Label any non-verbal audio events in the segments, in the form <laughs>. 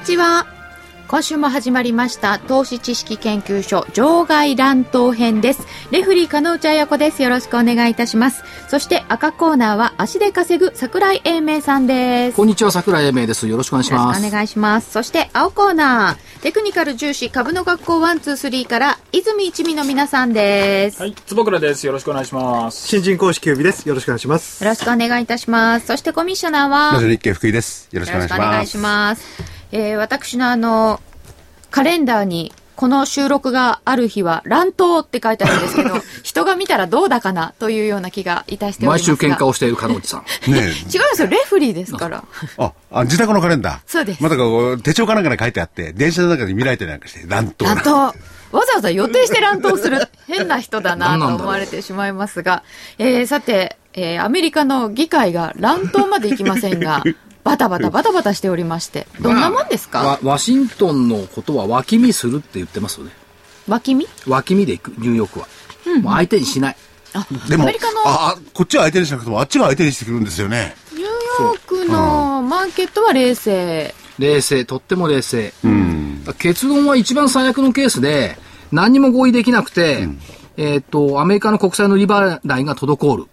にちは。今週も始まりました投資知識研究所場外乱闘編です。レフリー加納内彩子です。よろしくお願いいたします。そして赤コーナーは足で稼ぐ桜井英明さんです。こんにちは桜井英明ですよろしくお願いしよろますしくお願いします。そして青コーナー、テクニカル重視株の学校123から泉一味の皆さんです。はい、坪倉です。よろしくお願いします。新人公式キュービです。よろしくお願いします。よろしくお願いいたします。そしてコミッショナーは、ラジオ日経福井です。よろしくお願いします。えー私のあの、カレンダーに、この収録がある日は乱闘って書いてあるんですけど、<laughs> 人が見たらどうだかなというような気がいたしておりま毎すが。週喧嘩をしている金内さんね <laughs> 違うんですよ、レフリーですから。あ、あ、自宅のカレンダー。そうですまたこう、手帳かなんかに書いてあって、電車の中で見られたりなんかして、乱闘乱闘。<laughs> わざわざ予定して乱闘する変な人だなと思われてしまいますが、えー、さて、えー、アメリカの議会が乱闘までいきませんが、バタバタバタバタしておりまして、どんなもんですか、ワワシントンのことは脇見するって言ってますよね。脇見？脇見で行くニューヨークは、もう相手にしない。あ、でもアメリカの、あ、あこっちは相手にしなくても、あっちが相手にしてくるんですよね。ニューヨークのマーケットは冷静。冷静。とっても冷静、結論は一番最悪のケースで何にも合意できなくて、えっ、とアメリカの国債の利払いが滞る、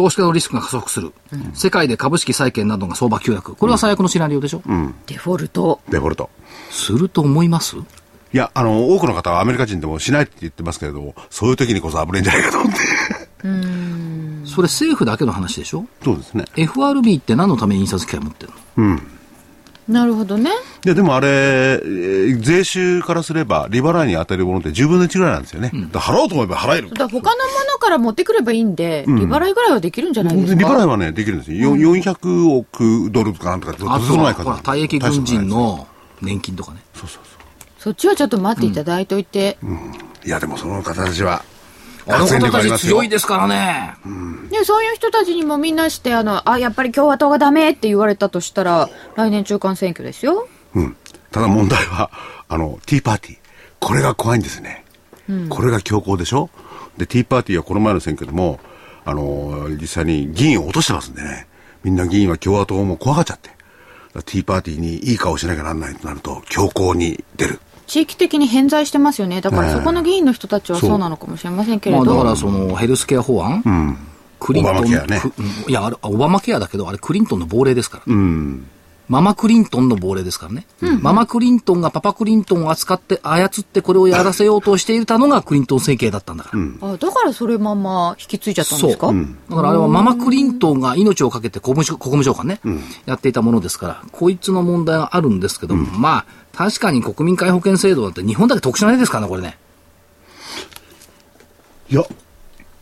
投資家のリスクが加速する、世界で株式債券などが相場急落これは最悪のシナリオでしょ、デフォルト。デフォルト。すると思います？いや、あの、多くの方はアメリカ人でもしないって言ってますけれども、そういう時にこそ危ないんじゃないかと思って。それ政府だけの話でしょ？そうですね。FRB って何のために印刷機械持ってるの？なるほどね。いや、でもあれ、えー税収からすれば、利払いに当たるものって10分の1ぐらいなんですよね。だから払おうと思えば払えるだ。他のものから持ってくればいいんで、利払いぐらいはできるんじゃないですか？利払いはね、できるんですよ。よ400億ドルとかなんとか、とあとてつもない数はほら退役軍人の年金とかねそっちはちょっと待っていただいといて。いや、でもその方たちは、あの戦方たち強いですからね。で、そういう人たちにもみんなして、あの、あ、やっぱり共和党がダメって言われたとしたら、来年中間選挙ですよ。うん。ただ問題は、あの、ティーパーティー。これが怖いんですね。これが強行でしょ？で、ティーパーティーはこの前の選挙でも、あの、実際に議員を落としてますんでね。みんな議員は共和党も怖がっちゃって。ティーパーティーにいい顔しなきゃなんないとなると、強行に出る。地域的に偏在してますよね。だからええ。そこの議員の人たちはそうなのかもしれませんけれまあど。だからそのヘルスケア法案、クリントンね。いやあれオバマケアだけどあれクリントンの亡霊ですから、うん。ママクリントンの亡霊ですからね、ママクリントンがパパクリントンを扱って操ってこれをやらせようとしていたのがクリントン政権だったんだから、あだからそれまんま引き継いじゃったんそう。ですか？だからあれはママクリントンが命をかけて国務省国務長官ね、やっていたものですから、こいつの問題があるんですけども、まあ、確かに国民皆保険制度なんて日本だけ特殊な例ですからね、これね。いや、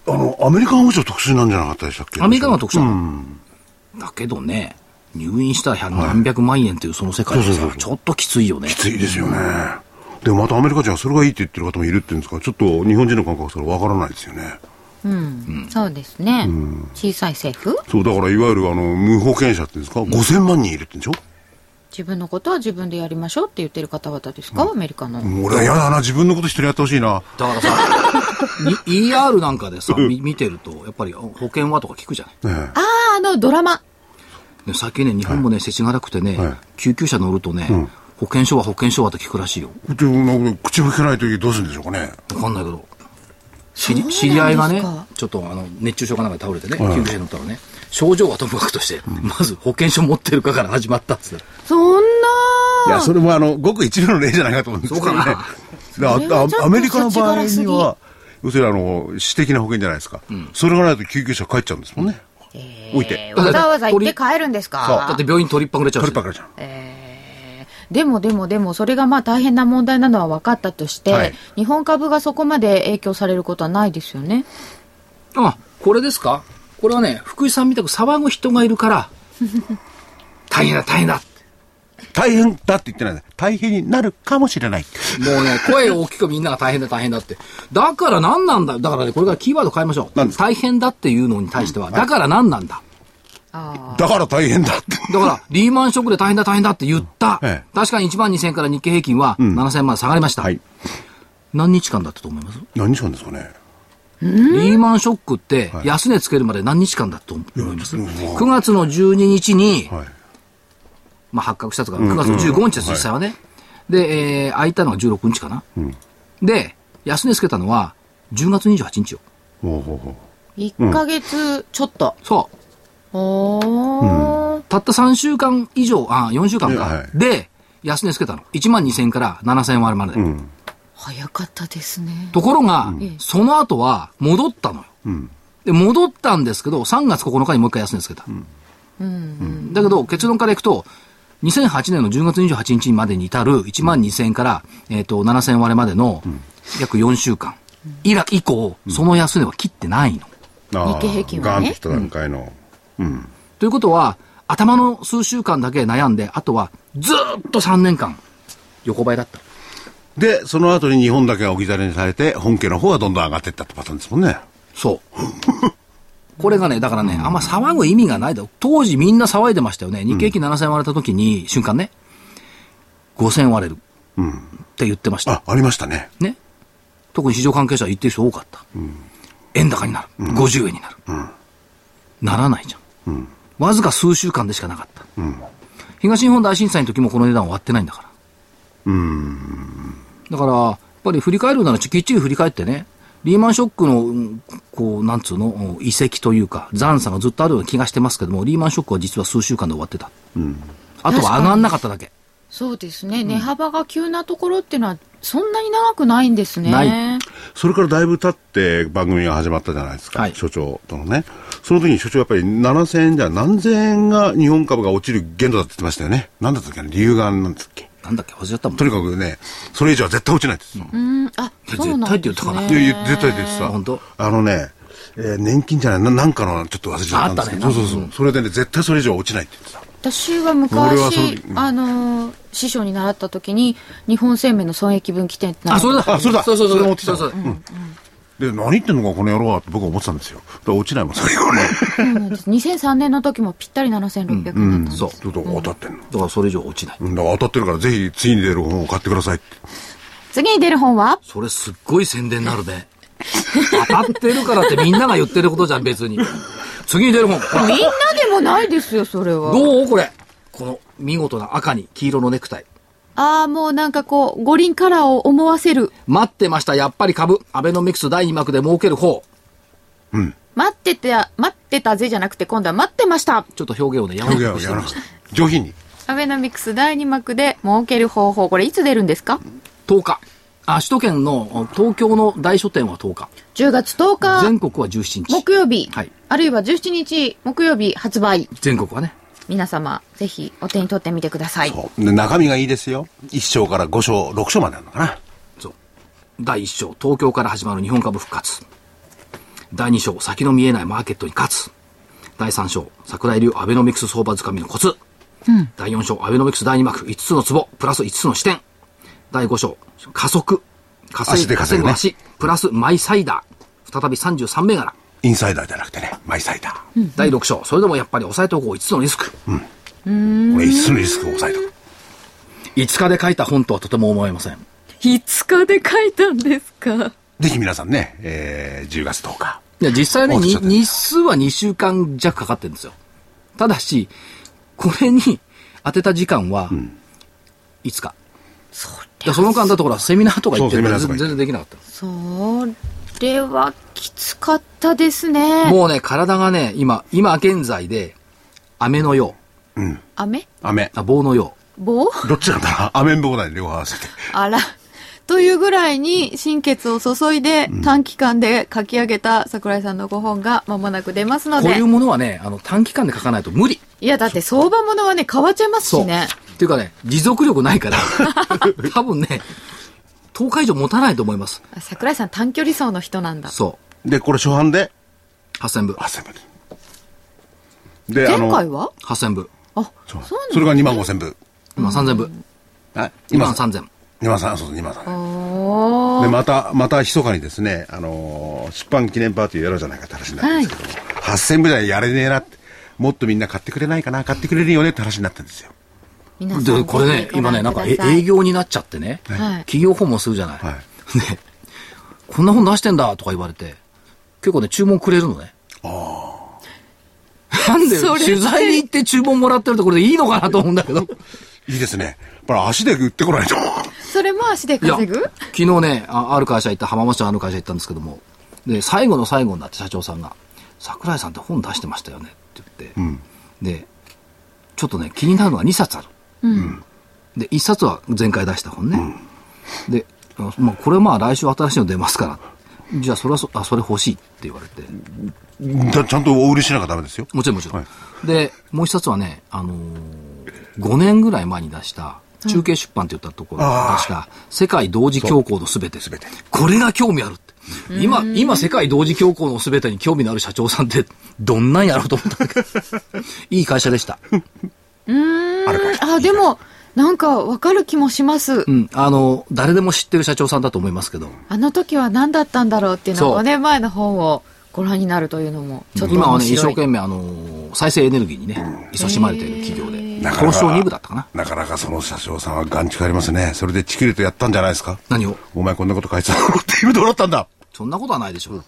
あの、アメリカがむしろ特殊なんじゃなかったでしたっけ？アメリカが特殊なの、だけどね、入院したら百何百万円というその世界でさそうそうそう。ちょっときついよね。き。ついですよね。でもまたアメリカ人はそれがいいって言ってる方もいるっていうんですか、ちょっと日本人の感覚それわからないですよね。そうですね。小さい政府？そう、だからいわゆるあの、無保険者っていうんですか、5000万人いるってんでしょ？自分のことは自分でやりましょうって言ってる方々ですか、アメリカの。俺は嫌だな、自分のこと一人やってほしいな。だからさ、<laughs> に ER なんかでさ、み見てると、やっぱり保険はとか聞くじゃない？ねああ、あの、ドラマ。で最近ね、日本もね、世知辛くてね、はい救急車乗るとね、保険証は保険証はって聞くらしいよ。えで口も聞けないときどうするんでしょうかね。わかんないけど。知り合いがね、ちょっとあの熱中症かなんかで倒れてね、救急車に乗ったらね、症状はともかくとして、まず保険証持ってるかから始まったっつって。そんないや、それもあの、ごく一部の例じゃないかと思うんですけどね。アメリカの場合には、要するにあの、私的な保険じゃないですか。それがないと救急車帰っちゃうんですもんね。置いて。わざわざ行って帰るんですだかって病院取りっぱぐれちゃうし。取りっぱかれちゃう。でもでもでも、それがまあ大変な問題なのは分かったとして、はい日本株がそこまで影響されることはないですよね。あ、これですか？これはね、福井さんみたく騒ぐ人がいるから、<laughs> 大変だ、大変だって。大変だって言ってない。大変になるかもしれない。もうね、声を大きくみんなが大変だ大変だって。だから何なんだ？だからね、これからキーワード変えましょう。大変だっていうのに対しては、だから何なんだ？だから大変だって。だから、リーマンショックで大変だ大変だって言った。ええ確かに1万2000から日経平均は7000まで下がりました。はい。何日間だったと思います？何日間ですかね？リーマンショックって、安値つけるまで何日間だと思います、?9 月の12日に、はい。まあ発覚したとか、9月の15日です、実際はね。で、えー、開いたのが16日かな。で、安値つけたのは、10月28日よ。ほうほうほ1ヶ月ちょっと。そう。おー。たった3週間以上、あ、4週間か。はいで、安値つけたの。1万2000から7000割るまで。早かったですね。ところが、その後は戻ったのよ。で、戻ったんですけど、3月9日にもう一回安値つけた。だけど、結論からいくと、2008年の10月28日までに至る1万2000から、えっ、と、7000割れまでの約4週間。以来、以降、その安値は切ってないの。日経平均はねガーンと段階の。うん。ということは、頭の数週間だけ悩んで、あとはずーっと3年間、横ばいだった。で、その後に日本だけが置き去りにされて、本家の方がどんどん上がっていったってパターンですもんね。そう。これがね、だからね、あんま騒ぐ意味がないだろう。当時みんな騒いでましたよね。日経平均7000割れた時に、瞬間ね、5000割れる。って言ってました。あ、ありましたね。ね。特に市場関係者は言ってる人多かった。円高になる。50円になる。ならないじゃん。わずか数週間でしかなかった。東日本大震災の時もこの値段は割ってないんだから。だから、やっぱり振り返るならきっちり振り返ってね、リーマンショックの、うんこう、なんつうの、遺跡というか、残差がずっとあるような気がしてますけども、リーマンショックは実は数週間で終わってた。あとは上がんなかっただけ。そうですね。値幅が急なところっていうのは、そんなに長くないんですね。ないそれからだいぶ経って番組が始まったじゃないですか。はい所長とのね。その時に所長やっぱり7000円じゃ何千円が日本株が落ちる限度だって言ってましたよね。なんだったっけ？な理由がなんですっけ？なんだっけ？忘れちゃったもん。とにかくね、それ以上は絶対落ちないですよ。うん、あ、そうなんです絶対って言ったかなね。いやいや、絶対ですさ。本当？あのね、えー年金じゃないな、なんかのちょっと忘れちゃったんですけど。あったねそうそうそう。それでね、絶対それ以上は落ちないって言ってた。私は昔あのー、師匠に習った時に、日本生命の損益分岐点ってあ、それだ。あそれだそうそうそう。それ持ってきたそうそう。で、何言ってんのか、この野郎はって僕は思ってたんですよ。だから落ちないもん、それがね。そうなんです。2003年の時もぴったり7600円だったんです。そう。ちょっと当たってんの。だからそれ以上落ちない。うんだから当たってるから、ぜひ次に出る本を買ってくださいって。次に出る本は？それすっごい宣伝になるね。当たってるからってみんなが言ってることじゃん、別に。次に出る本。みんなないですよ、それは。どう？これ。この見事な赤に黄色のネクタイ。ああ、もうなんかこう、五輪カラーを思わせる。待ってました、やっぱり株。アベノミクス第2幕で儲ける方。待ってた、待ってたぜじゃなくて、今度は待ってました。ちょっと表現をね、やめ表現としてみました。上品に。アベノミクス第2幕で儲ける方法。これいつ出るんですか？10日。あ、首都圏の東京の大書店は10日。?10 月10日、全国は17日。木曜日、はいあるいは17日木曜日発売。全国はね。皆様、ぜひお手に取ってみてください。そうで中身がいいですよ。1章から5章、6章まであるのかな。そう。第1章、東京から始まる日本株復活。第2章、先の見えないマーケットに勝つ。第3章、桜井流アベノミクス相場掴みのコツ。第4章、アベノミクス第2幕、5つのツボ、プラス5つの視点。第5章、加速。稼い足で稼ぐね稼ぐ足、プラスマイサイダー。再び33銘柄。インサイダーじゃなくてね、マイサイダー。第6章、それでもやっぱり抑えておこう5つのリスク？これ5つのリスクを抑えとく？5日で書いた本とはとても思えません。5日で書いたんですか？ぜひ皆さんね、えー、10月10日。いや、実際ね、日数は2週間弱かかってるんですよ。ただし、これに当てた時間は、5日。そでその間だとほら、セミナーとか行ってるから全然できなかっそれはきつかったですねた。。もうね、体がね、今、今現在で、飴のよ雨雨う、。あ棒のよ棒？どっちなんだ？な雨ん棒だね、両方合わせて。あら。というぐらいに心血を注いで短期間で書き上げた桜井さんのご本が間もなく出ますのう。こうでいう。ものはね、あの、短期間で書かないと無理。いや、だって相場ものはね、変わっちゃいます。しね。っていうかね、持続力ないから、<laughs> 多分ね、10日以上持たないと思います。あ桜井さん短距離走の人なんだ。そで、これ初版で、う。8000部。8000部で。で、前回は？8000部。あ、そうそれが2万5000部。今3000部。あ2万3000。2万3、そう2万3。おーで、また、また密かにですね、あのー出版記念パーティーやろうじゃないかって話になってるんですけども、8000部台やれねえなって、もっとみんな買ってくれないかな、買ってくれるよねって話になってるんですよ。で、これね今ね、なんか営業になっちゃってね、はい企業訪問するじゃない。はい。ね、こんな本出してんだとか言われて、結構ね、注文くれるのね。なんで、取材に行って注文もらってるところでいいのかなと思うんだけど。いいですね。やっぱり足で売ってこないと。それも足で稼ぐ？昨日ねあ、ある会社行った、浜松町のある会社行ったんですけども、で、最後の最後になって社長さんが、桜井さんって本出してましたよねって言って、で、ちょっとね、気になるのが2冊ある。で、1冊は前回出した本ね。で、あまあ、これまあ来週新しいの出ますから。じゃあそれはそ、あ、それ欲しいって言われて。だちゃんとお売りしなきゃダメですよ。もちろんもちろん。はいで、もう一冊はね、あのー、5年ぐらい前に出した、中継出版って言ったところが出した、世界同時恐慌のすべて。べてこれが興味あるって。今、今世界同時恐慌のすべてに興味のある社長さんって、どんなんやろうと思ったんだけど。<laughs> いい会社でした。あ、でも、なんかわかる気もします。うん。あの、誰でも知ってる社長さんだと思いますけど。あの時は何だったんだろうっていうのそうを5年前の本をご覧になるというのも、ちょっと今はね、一。生懸命、あのー、再生エネルギーにね、勤しまれている企業で。なかなか東証2部だったかな。なかなかその社長さんは眼力ありますね。それでチキリとやったんじゃないですか。何を？お前こんなこと書いてたの？っていうどうだったんだそんなことはないでしょう。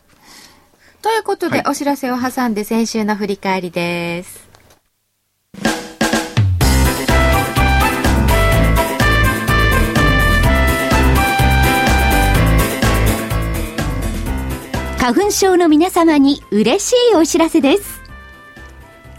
ということで、お知らせを挟んで先週の振り返りです。花粉症の皆様に嬉しいお知らせです。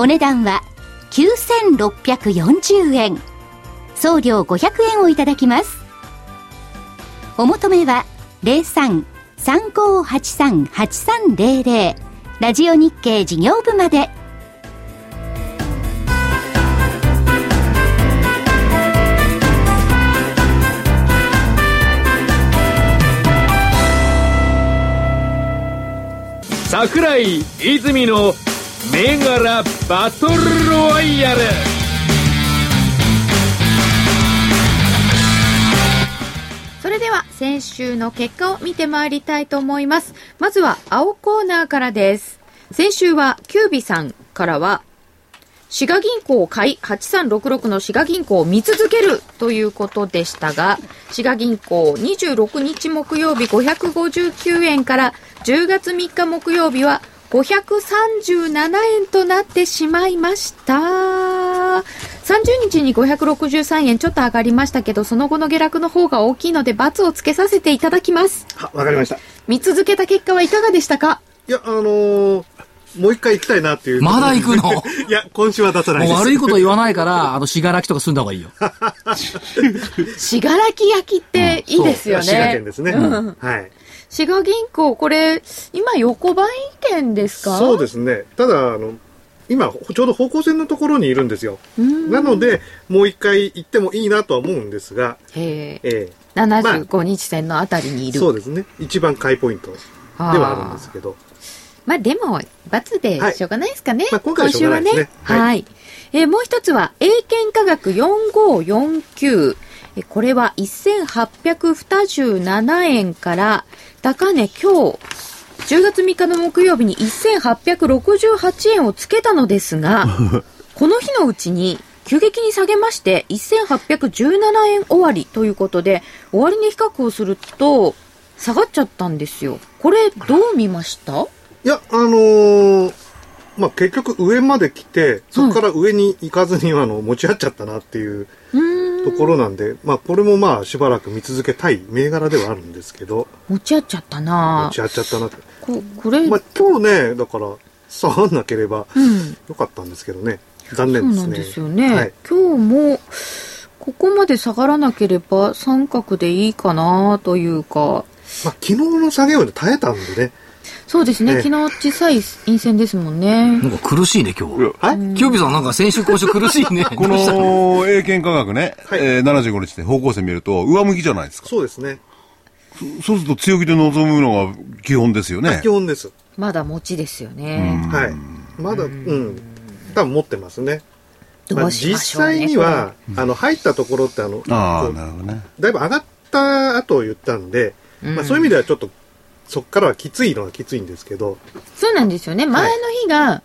お値段は9640円。送料500円をいただきます。お求めは03-3583-8300ラジオ日経事業部まで。桜井泉の銘柄バトルロワイヤルそれでは先週の結果を見てまいりたいと思います。まずは青コーナーからです。先週はキュービさんからは、滋賀銀行を買い、8366の滋賀銀行を見続けるということでしたが、滋賀銀行26日木曜日559円から10月3日木曜日は537円となってしまいました。30日に563円ちょっと上がりましたけど、その後の下落の方が大きいので、×をつけさせていただきます。はわかりました。い見続けた結果はいかがでしたか？や、あのーもう一回行きたいなっていう。まだ行くの？<laughs> いや、今週は出さないです。もう悪いこと言わないから、あの、しがらきとか済んだ方がいいよ。しがらき焼きっていいですよね。滋賀県ですね。うんはい。滋賀銀行、これ、今横ばい券ですか？そうですね。ただ、あの、今、ちょうど方向線のところにいるんですよ。なので、もう一回行ってもいいなとは思うんですが、へえ。え75日線のあたりにいえる。そうですね。一番買いポイントではあるんですけど。まあでも、罰でしょうがないですかね。まあ今回はいですね今週はね。はいはい。えーもう一つは、英検科学4549。えーこれは1827円から、高値今日、10月3日の木曜日に1868円をつけたのですが、<laughs> この日のうちに急激に下げまして、1817円終わりということで、終値比較をすると、下がっちゃったんですよ。これ、どう見ました？いや、あのーまあ、結局上まで来て、そこから上に行かずに、あの、持ち合っちゃったなっていうところなんで、まあ、これもまあ、しばらく見続けたい銘柄ではあるんですけど、持ち合っちゃったな持ち合っちゃったな。ここれ、まあ、今日ね、だから、下がんなければうん。よかったんですけどね。残そう念ですね。なんですよね。はい。今日も、ここまで下がらなければ三角でいいかなというか、まあ、昨日の下げを耐えたんでね。そうですね、ええ昨日小さい陰線ですもんね。なんか苦しいね、今日。はい。キュービーさんなんか先週今週苦しいね。<laughs> このの？英検価格ね、はいえー、75日で方向線見ると上向きじゃないですか。そうですね。そうすると強気で臨むのが基本ですよね基。本です。まだ持ちですよね。はい。まだ、うん。多分持ってますね。どうしましょうね実際には、あの、入ったところって、あの、あなるほどね。だいぶ上がった後を言ったんで、まあ、そういう意味ではちょっと、そこからはきついのはきついんですけど、そうなんですよね。前の日が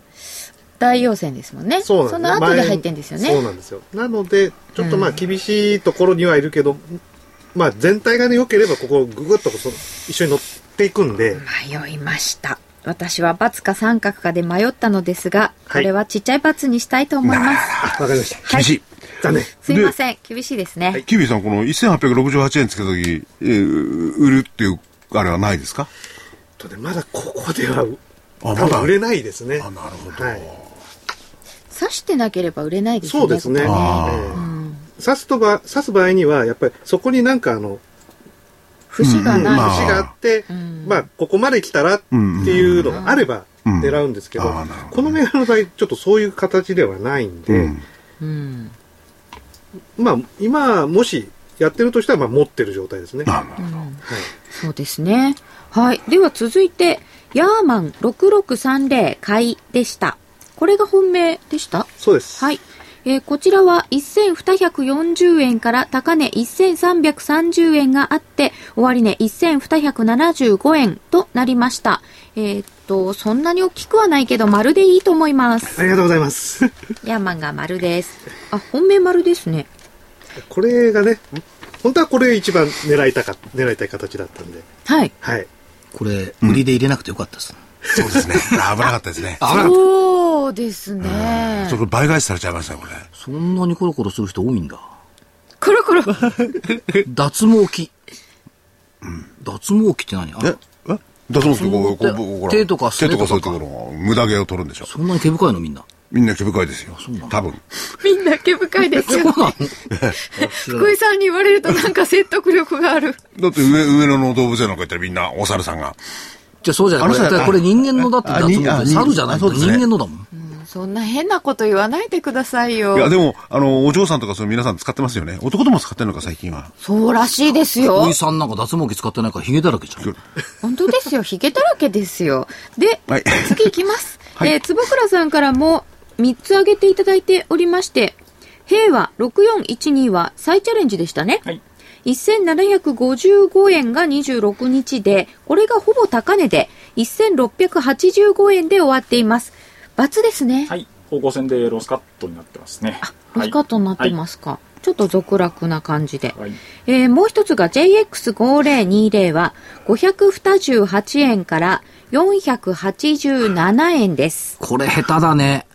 大陽線ですもんね。そうなんですの後で入ってんですよね。そうなんですよ。なので、ちょっとまあ厳しいところにはいるけど、まあ全体がね、良ければここぐぐっとそ一緒に乗っていくんで、迷いました。私は×か三角かで迷ったのですが、こはいれはちっちゃい×にしたいと思います。あ、わかりました。厳しい。残念。すいません。厳しいですね。キュービーさん、この1868円つけた時、えー売るっていう、あれはないですか？とね、まだここでは、あまだ？多分売れないですね。あなるほどはい。刺してなければ売れないですね。そうですね。えここあえ刺すとば、刺す場合には、やっぱりそこになんかあの、節がない。うんまあ節があって、んまあ、ここまで来たらっていうのがあればうん狙うんですけど、ああなるほどこの銘柄の場合、ちょっとそういう形ではないんで、うんうん。まあ、今、もしやってるとしたら、まあ、持ってる状態ですね。はい。そうですね。はい。では続いて、ヤーマン6630買いでした。これが本命でした？そうです。はい。えーこちらは1240円から高値1330円があって、終値1275円となりました。えーっと、そんなに大きくはないけど、丸でいいと思います。ありがとうございます。<laughs> ヤーマンが丸です。あ、本命丸ですね。これがね、本当はこれ一番狙いたか、狙いたい形だったんで、はい。はい。これ、売りで入れなくてよかったです。そうですね。危なかったですね。<laughs> そうですねちょっと倍返しされちゃいましたね、これ。そんなにコロコロする人多いんだ。コロコロ。<laughs> 脱毛器。脱毛器って何？あええ？脱毛ってこう、こう、こうほら手とかす手とねとかかそういうところ、無駄毛を取るんでしょ。そんなに毛深いのみんな。みんな毛深いですよ。多分。みんな毛深いですよ。福井さんに言われるとなんか説得力がある。だって上、上野の動物園なんか行ったらみんなお猿さんが。じゃあそうじゃない。これこれ人間のだってあ脱毛ってにあに猿じゃないと人間のだもん。そんな変なこと言わないでくださいよ。いや、でも、あの、お嬢さんとかそういう皆さん使ってますよね。男でも使ってるのか、最近は。そうらしいですよお。いさんなんか脱毛器使ってないからヒゲだらけじゃん。本当ですよ。ヒゲだらけですよ。で、はい次いきます。<laughs> はいえー坪倉さんからも3つ挙げていただいておりまして、平和6412は再チャレンジでしたね。はい1755円が26日で、これがほぼ高値で、1685円で終わっています。×ですね。はい。方向線でロスカットになってますね。ロスカットになってますか。ちょっと続落な感じで。はい。えーもう一つが JX5020 は528円から487円です。これ下手だね。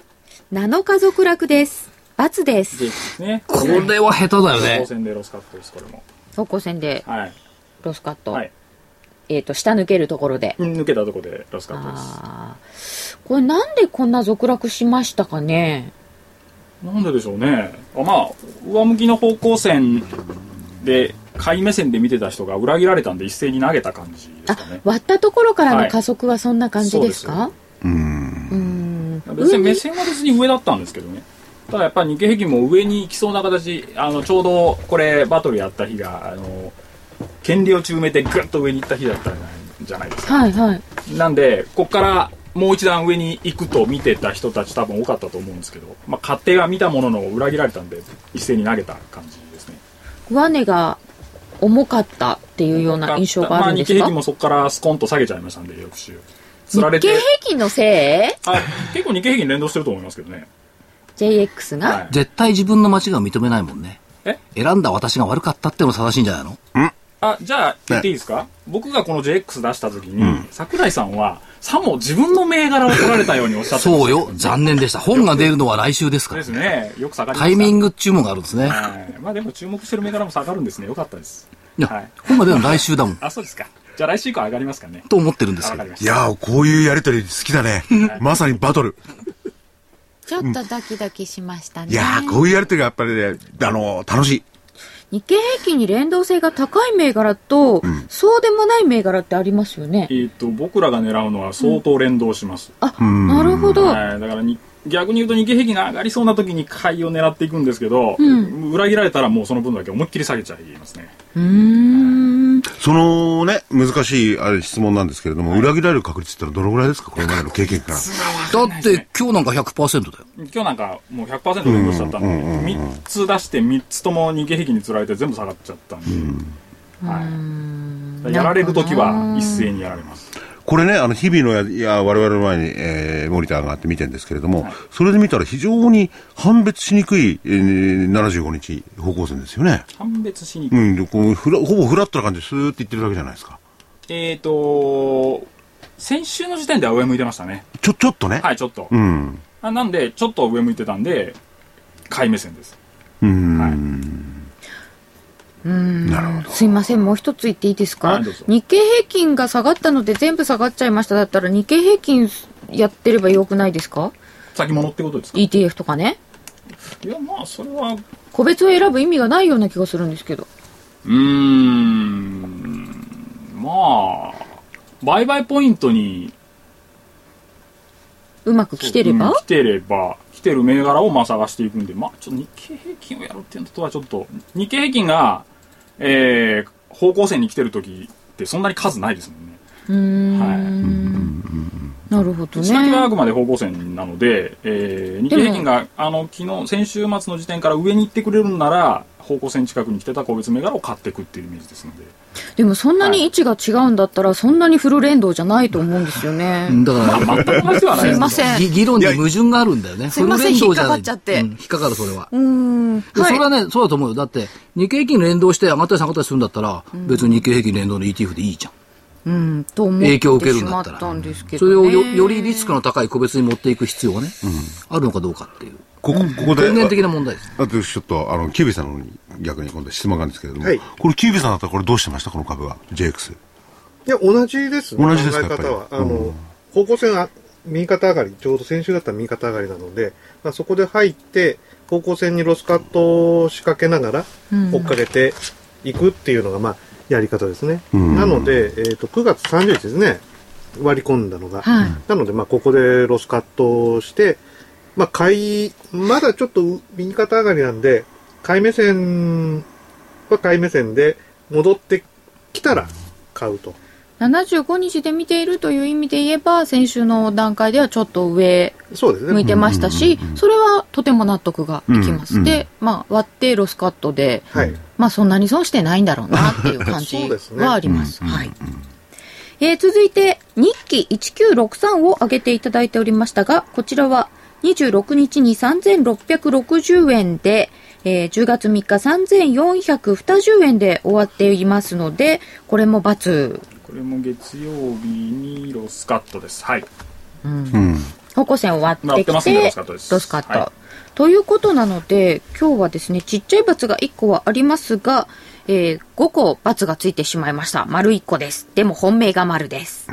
7日続落です。×です。ですね。これは下手だよ方向ね。線でロスカットです、これも。走行線ではい。ロスカット。はい。えっ、と、下抜けるところで。抜けたとこでロスカットです。これなんでこんな続落しましたかね？なんででしょうね。あまあ、上向きの方向線で、買い目線で見てた人が裏切られたんで一斉に投げた感じですあかね、。割ったところからはいの加速はそんな感じですそうかうん。うーん。別に目線は別に上だったんですけどね。ただやっぱり日経平均も上に行きそうな形、あの、ちょうどこれバトルやった日が、あの、権利を中めてぐっと上に行った日だったんじゃないですか。はいはい。なんで、こっからもう一段上に行くと見てた人たち多分多かったと思うんですけど、まあ、勝手が見たものの裏切られたんで、一斉に投げた感じですね。上値が重かったっていうような印象があるんですか、まあ、日経平均もそこからスコンと下げちゃいましたんで、翌週。つられて日経。平均のせい？あ、結構日経平均連動してると思いますけどね。JX が、はい絶対自分の間違いを認めないもんね。え？選んだ私が悪かったってのが正しいんじゃないの？あ、じゃあ、言っていいですか、僕がこの JX 出した時に、桜井さんは、さも自分の銘柄を取られたようにおっしゃってましたそうよ。残念でした。本が出るのは来週ですからです。ね。よく下がり。タイミング注文があるんですね。はい。まあでも注目してる銘柄も下がるんですね。よかったです。いや、はい本が出るのは来週だもん。あ、そうですか。じゃあ来週以降上がりますかね。と思ってるんですけど。いやー、こういうやりとり好きだね。まさにバトル。ちょっとドキドキしましたね。いやー、こういうやりとりがやっぱりね、あのー楽しい。日経平均に連動性が高い銘柄と、そうでもない銘柄ってありますよね。えっ、と、僕らが狙うのは相当連動します。あ、なるほど。はい。だからに、逆に言うと日経平均が上がりそうな時に買いを狙っていくんですけど、裏切られたらもうその分だけ思いっきり下げちゃいますね。うーん。そのね、難しいあれ質問なんですけれども、裏切られる確率ってのはどのぐらいですか？これまでの経験から。<laughs> だって今日なんか100%だよ。今日なんかもう100%連動しちゃったんで、3つ出して3つとも日経平均につられて全部下がっちゃったんで、はい。やられる時は一斉にやられます。これね、あの、日々のや、いや、我々の前に、えー、モニターがあって見てるんですけれども、それで見たら非常に判別しにくい、えー、75日方向線ですよね。判別しにくい。うん、でこうフラほぼフラットな感じでスーっていってるだけじゃないですか。えっ、と、先週の時点では上向いてましたね。ちょ、ちょっとね。はい、ちょっと。うん。あなんで、ちょっと上向いてたんで、買い目線です。うん。はい。すいません、もう一つ言っていいですか？日経平均が下がったので全部下がっちゃいました。だったら日経平均やってればよくないですか？先物ってことですか ?ETF とかね。いや、まあ、それは、個別を選ぶ意味がないような気がするんですけど。うーん、まあ、売買ポイントにうまく来てれば、うん来てれば、来てる銘柄をまあ探していくんで、まあ、ちょっと日経平均をやるっていうのとはちょっと、日経平均が、えー、方向線に来てる時ってそんなに数ないですもんね。うーんはい。なるほど内訳はあね。くまで方向線なので、えー、日経平均が、あの、昨日、先週末の時点から上に行ってくれるんなら、方向線近くに来てた個別銘柄を買っていくっていうイメージですので。でもそんなに位置が違うんだったら、そんなにフル連動じゃないと思うんですよね。だから、全く同じではないすいません。ぎ議論に矛盾があるんだよね。すいませんフル連動じゃない引っかかっちゃってうん引っかかる、それは。うーん。でそれは。はいね、そうだと思うよ。だって、日経平均連動して上がったり下がったりするんだったら、別に日経平均連動の ETF でいいじゃん。うん、と思って影響を受けるんだったら。たんですけそれ。をよよりリスクの高い個別に持っていく必要がね、あるのかどうかっていう。ここ、ここで。根源的な問題です。あとちょっと、あの、キュービーさんの方に逆に今度質問があるんですけれども、はいこれキュービーさんだったらこれどうしてました？この株は？JX。いや、同じですね。同じですか？考え方は。あの、方向性は右肩上がり、ちょうど先週だったら右肩上がりなので、まあ、そこで入って、方向線にロスカットを仕掛けながら、追っかけていくっていうのが、まあ、やり方ですね。んなので、えっ、と、9月30日ですね。割り込んだのが。はいなので、まあ、ここでロスカットをして、まあ、買い、まだちょっと右肩上がりなんで、買い目線は買い目線で戻ってきたら買うと。75日で見ているという意味で言えば、先週の段階ではちょっと上そうですね。向いてましたし、それはとても納得がいきます。うんで、まあ、割ってロスカットで、はい。まあ、そんなに損してないんだろうなっていう感じそうですねはあります。はい。えー続いて、日記1963を上げていただいておりましたが、こちらは26日に3660円で、えー10月3日3420円で終わっていますので、これも×。これも月曜日にロスカットです。はい。うん。方向線を割って割ってきて、ますねロスカットですロスカットはということなので、今日はですね、ちっちゃい×が1個はありますが、えー5個×がついてしまいました。丸1個です。でも本命が丸です。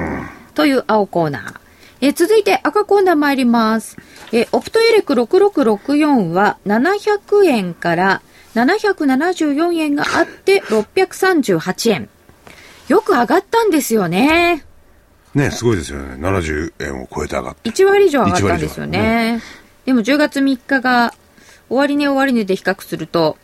という青コーナー。えー続いて赤コーナー参ります。えーオプトエレク6664は700円から774円があって638円。よく上がったんですよね。ね、すごいですよね。70円を超えて上がって。1割以上上がったんですよ1割以ね。でも10月3日が終値終値で比較すると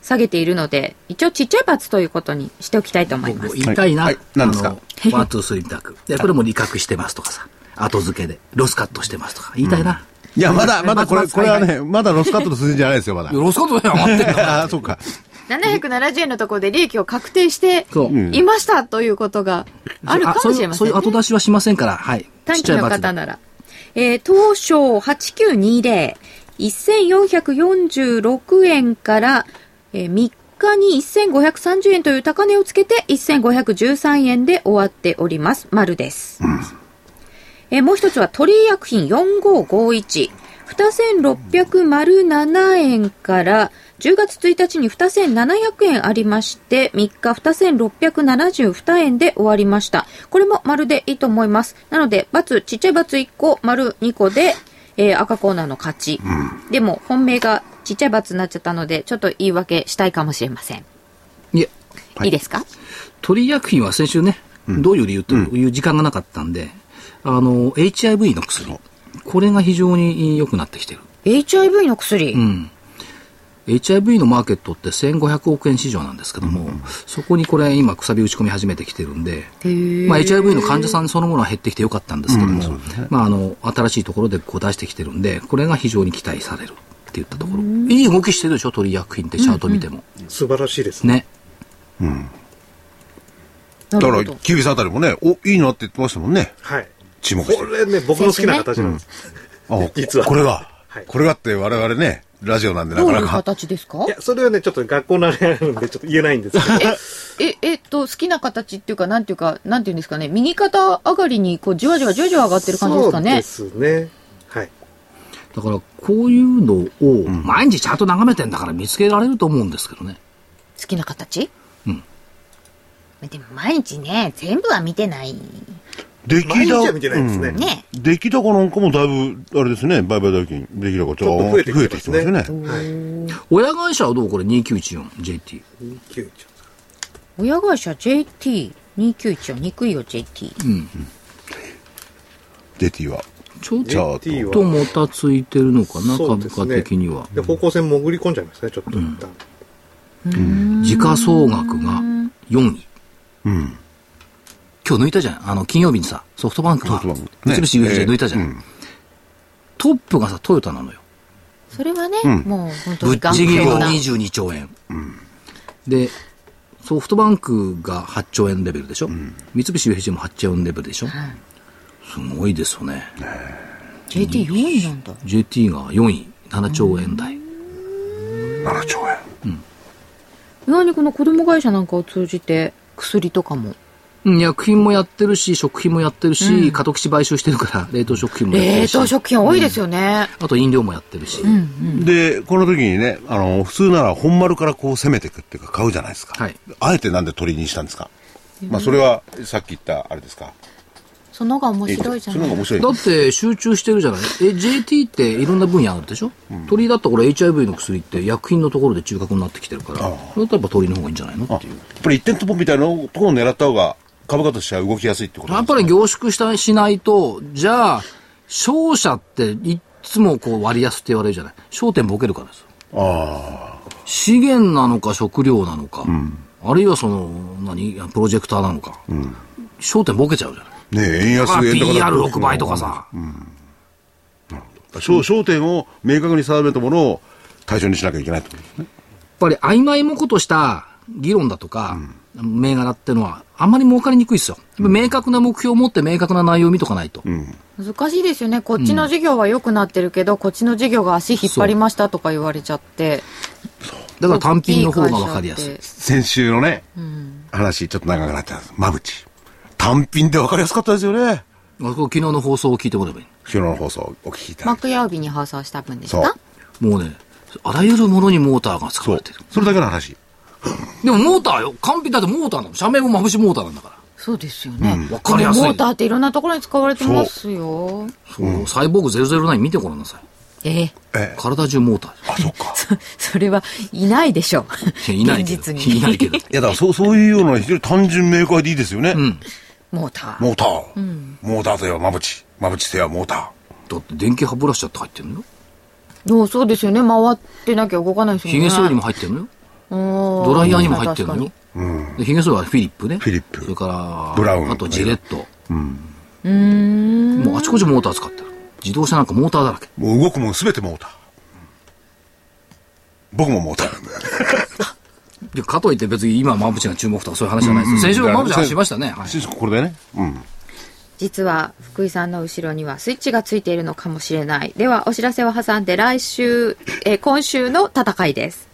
下げているので、一応ちっちゃい罰ということにしておきたいと思います。言いたいな。はいはい何ですか？あの one、two、three みたく。で、これも利確してますとかさ。後付けで。ロスカットしてますとか。言いたいな。いや、まだ、まだこれ、これはね、まだロスカットの数字じゃないですよ、まだ。ロスカットで上がってんだああ、そうか。770円のところで利益を確定していましたということがあるかもしれませんねそういう、後出しはしませんから。はい。短期の方なら。えー、東証8920、1446円から、えー3日に1530円という高値をつけて1513円で終わっております。丸です。えーもう一つは鳥居薬品4551。2607円から10月1日に2700円ありまして、3日2672円で終わりました。これも丸でいいと思います。なので、×、ちっちゃい ×1 個、丸2個で、えー赤コーナーの勝ち。でも、本命がちっちゃい×になっちゃったので、ちょっと言い訳したいかもしれません。いえ、いいですか？鳥医薬品は先週ね、どういう理由という時間がなかったんで、あの、HIV の薬。これが非常に良くなってきてる。?HIV の薬？うん。HIV のマーケットって1500億円市場なんですけども、そこにこれ今くさび打ち込み始めてきてるんで、まあ、HIV の患者さんそのものは減ってきてよかったんですけども、まあ、あの、新しいところでこう出してきてるんで、これが非常に期待されるっていったところ。いい動きしてるでしょ、鳥医薬品ってチャート見ても。素晴らしいですね。ね。だからキウイさんあたりもね、お、いいなって言ってましたもんね。はい。注目してこれね、僕の好きな形なんです。あ実はこれが、はいこれがって我々ね、ラジオなんでなどういうかなか。形ですか？いや、それはね、ちょっと学校のあれあるんで、ちょっと言えないんですけど。え、え <laughs> っと、好きな形っていうか、なんていうか、なんていうんですかね、右肩上がりに、こう、じわじわじわじわ上がってる感じですかね？そうですね。はい。だから、こういうのを、毎日ちゃんと眺めてんだから見つけられると思うんですけどね。好きな形？うん。でも、毎日ね、全部は見てない。出来毎日は高、見てないですね。ね。出来高なんかもだいぶ、あれですね、売買代金、出来高ちちょっと増えてきてますね増えてきてますよね。はい。親会社はどうこれ？2914JT。291親会社 JT291 憎いよ JT。うん。デティは。ちょっ JT はともたついてるのかな、株価そうですね的には。で、方向線潜り込んじゃいますね、ちょっと一旦。時価総額が4位。うん。今日抜いたじゃん。あの、金曜日にさ、ソフトバンクが三菱 UFJ 抜いたじゃん。うんトップがさ、トヨタなのよ。それはね、んもう本当ぶっちぎりの強な。22兆円。で、ソフトバンクが8兆円レベルでしょ、三菱 UFJ も8兆円レベルでしょ、すごいですよね。JT4 位なんだ。JT が4位、7兆円台。7兆円。意外にこの子供会社なんかを通じて、薬とかも。うん薬品もやってるし、食品もやってるし、過渡期買収してるから、<laughs> 冷凍食品もやってるし。冷凍食品多いですよね。あと飲料もやってるし。で、この時にね、あの、普通なら本丸からこう攻めていくっていうか買うじゃないですか。はいあえてなんで鳥にしたんですか？まあ、それは、さっき言った、あれですか？その方が面白いじゃないその方が面白いだ。って集中してるじゃない？え、JT っていろんな分野あるでしょ、鳥だったらこれ HIV の薬って薬品のところで中核になってきてるから、だったらやっぱ鳥の方がいいんじゃないのあっていう。やっぱり一点突破みたいなところを狙った方が、株価としては動きやすいってことやっぱり凝縮したしないと、じゃあ、商社っていっつもこう割安って言われるじゃない？焦点ボケるからです。あ資源なのか食料なのか、あるいはその、何、プロジェクターなのか、焦点ボケちゃうじゃない？あ。ねえ、円安あ円高だと PR6 倍とかさ、焦焦点を明確に定めたものを対象にしなきゃいけないってことですね。やっぱり曖昧もことした議論だとか、銘柄ってのは、あんまり儲かりにくいですよ。明確な目標を持って明確な内容を見とかないと。難しいですよね。こっちの事業は良くなってるけど、こっちの事業が足引っ張りましたとか言われちゃって。だから単品の方が分かりやすい。先週のね、話、ちょっと長くなっちゃう。まぶち。単品で分かりやすかったですよね。昨日の放送を聞いてもらえばいい。昨日の放送お聞きいた。木曜日に放送した分ですそうか。もうね、あらゆるものにモーターが使われてる。。それだけの話。でもモーターよ。完璧だってモーターなの。社名もまぶしモーターなんだから。そうですよね。わかりやすいモーターっていろんなところに使われてますよ。そう、サイボーグ009見てごらんなさい。ええ。え体中モーターあ、そっか。<laughs> それはいないでしょう。いないけど。現実に。いないけど。いや、だからそう、そういうような非常に単純明快でいいですよね。うん。モーター。モーター。モーターといえばまぶち。まぶちといえばモータだって電気歯ブラシだって入ってるのよ。おそうですよね。回ってなきゃ動かないですよね。ヒゲ剃りも入ってるのよ。ドドライヤーにも入ってるのよ。ー。で、ヒゲ剃りはフィリップね。フィリップそれから、ブラウンあとジレット。もうあちこちモーター使ってる。自動車なんかモーターだらけ。もう動くもんすべてモーター。僕もモーター。<laughs> でかといって別に今マブチが注目とかそういう話じゃないですよ。先週マブチ話しましたね。はいこれでね。うん。実は福井さんの後ろにはスイッチがついているのかもしれない。では、お知らせを挟んで来週、えー今週の戦いです。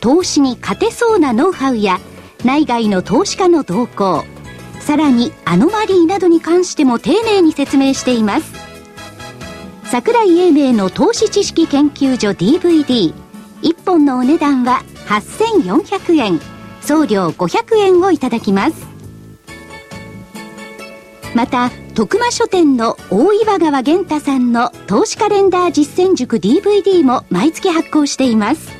投資に勝てそうなノウハウや内外の投資家の動向さらにアノマリーなどに関しても丁寧に説明しています。桜井英明の投資知識研究所 DVD1 本のお値段は8400円送料500円をいただきます。また徳間書店の大岩川源太さんの投資カレンダー実践塾 DVD も毎月発行しています。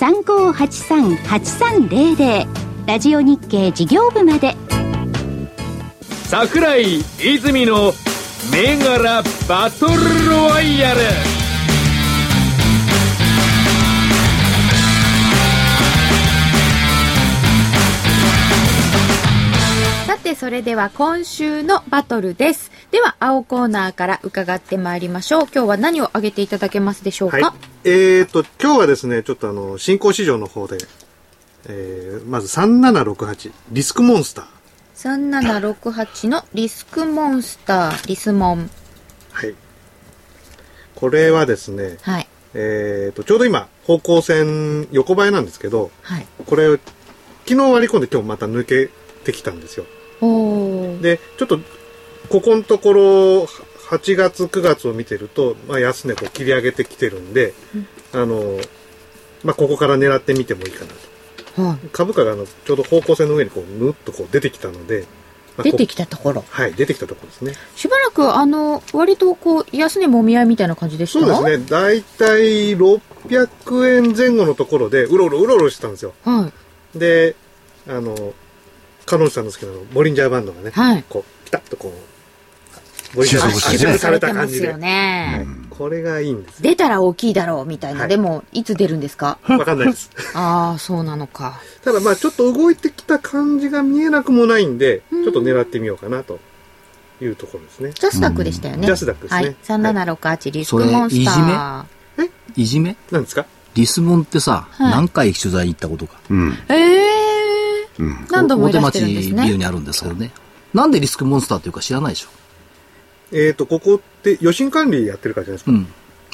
03-3583-8300ラジオ日経事業部まで。桜井泉の銘柄バトルロワイヤル。さて、それでは今週のバトルです。では、青コーナーから伺ってまいりましょう。今日は何を挙げていただけますでしょうか、はい。えーと、今日はですね、ちょっとあの、新興市場の方で、えー、まず3768、リスクモンスター。3768のリスクモンスター、リスモン。はい。これはですね、はい。えーと、ちょうど今、方向線横ばいなんですけど、はい。これ、昨日割り込んで今日また抜けてきたんですよ。で、ちょっと、ここのところ、8月、9月を見てると、まあ、安値こう切り上げてきてるんで、あの、まあ、ここから狙ってみてもいいかなと。はい。株価があのちょうど方向線の上にこう、ぬっとこう出てきたので、まあ出てこきたところ。はい、出てきたところですね。しばらく、あの、割とこう、安値もみ合いみたいな感じでした？そうですね。だいたい600円前後のところで、うろうろうろうろしてたんですよ。はい。で、あの、カノンさんの好きなあのボリンジャーバンドがね、はいこう、ピタッとこう、収束された感じでされてますよ。ね。これがいいんです。出たら大きいだろうみたいな。はいでも、いつ出るんですか？わかんないです。<laughs> ああ、そうなのか。ただまあちょっと動いてきた感じが見えなくもないんで、ちょっと狙ってみようかなというところですね。ジャスダックでしたよね。ジャスダックですねはい。3768リスクモンスター。いじめ？何ですか？リスモンってさ、はい何回取材に行ったことか。うん。ええー。何度もいらしてるんですね。大手町ビューにあるんですけどね。なんでリスクモンスターっていうか知らないでしょ。えっ、と、ここって予診管理やってるからじゃないですか。うん。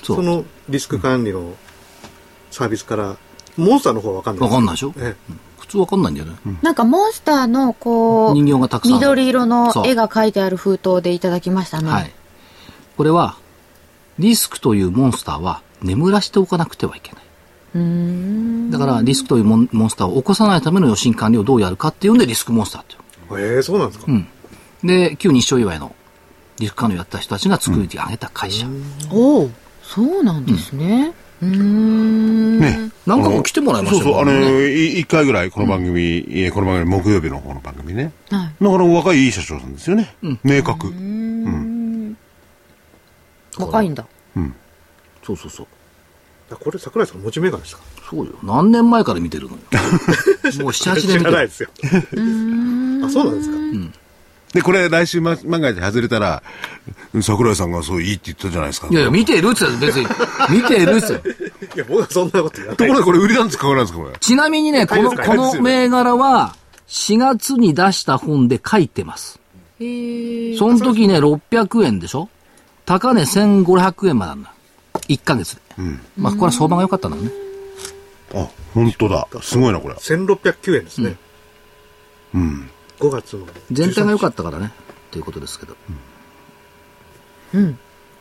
そ。そうのリスク管理のサービスから、モンスターの方はわかんないわかんないでしょ？え普通わかんないんだよね。なんかモンスターのこう、人形がたくさんある。緑色の絵が描いてある封筒でいただきましたね。はい。これは、リスクというモンスターは眠らしておかなくてはいけない。うーん。だから、リスクというモンモンスターを起こさないための予診管理をどうやるかっていうんでリスクモンスターっていう。ええそうなんですか、うん。で、旧日照祝いのリスク管理をやった人たちが作り上げた会社。おお、そうなんですね。うーん。ね。なんかもう来てもらいましたよそうそう、あの、一回ぐらい、この番組、えーこの番組、木曜日の方の番組ね。はい。だから若いいい社長さんですよね。明確。若いんだ。そうそうそう。あこれ桜井さん持ちメガネですか？そうよ。何年前から見てるのよ。<laughs> もう7、8年知見てる。らないですよ。<laughs> あ、そうなんですか、で、これ来週ま万が一外れたら、桜井さんがそういいって言ったじゃないですか。いやいや、見てるっつって別に。見てるっつって。<laughs> いや、僕はそんなことやらとないころでこれ売りなんですか買わなんですかこれ。ちなみにね、この、この銘柄は、4月に出した本で書いてます。へえ。その時ね、600円でしょ？高値1500円までなんだ。1ヶ月で。まあ、これは相場が良かったんだね。あ、本当だ。すごいな、これ。1609円ですね。うん。5月の。全体が良かったからね。ということですけど。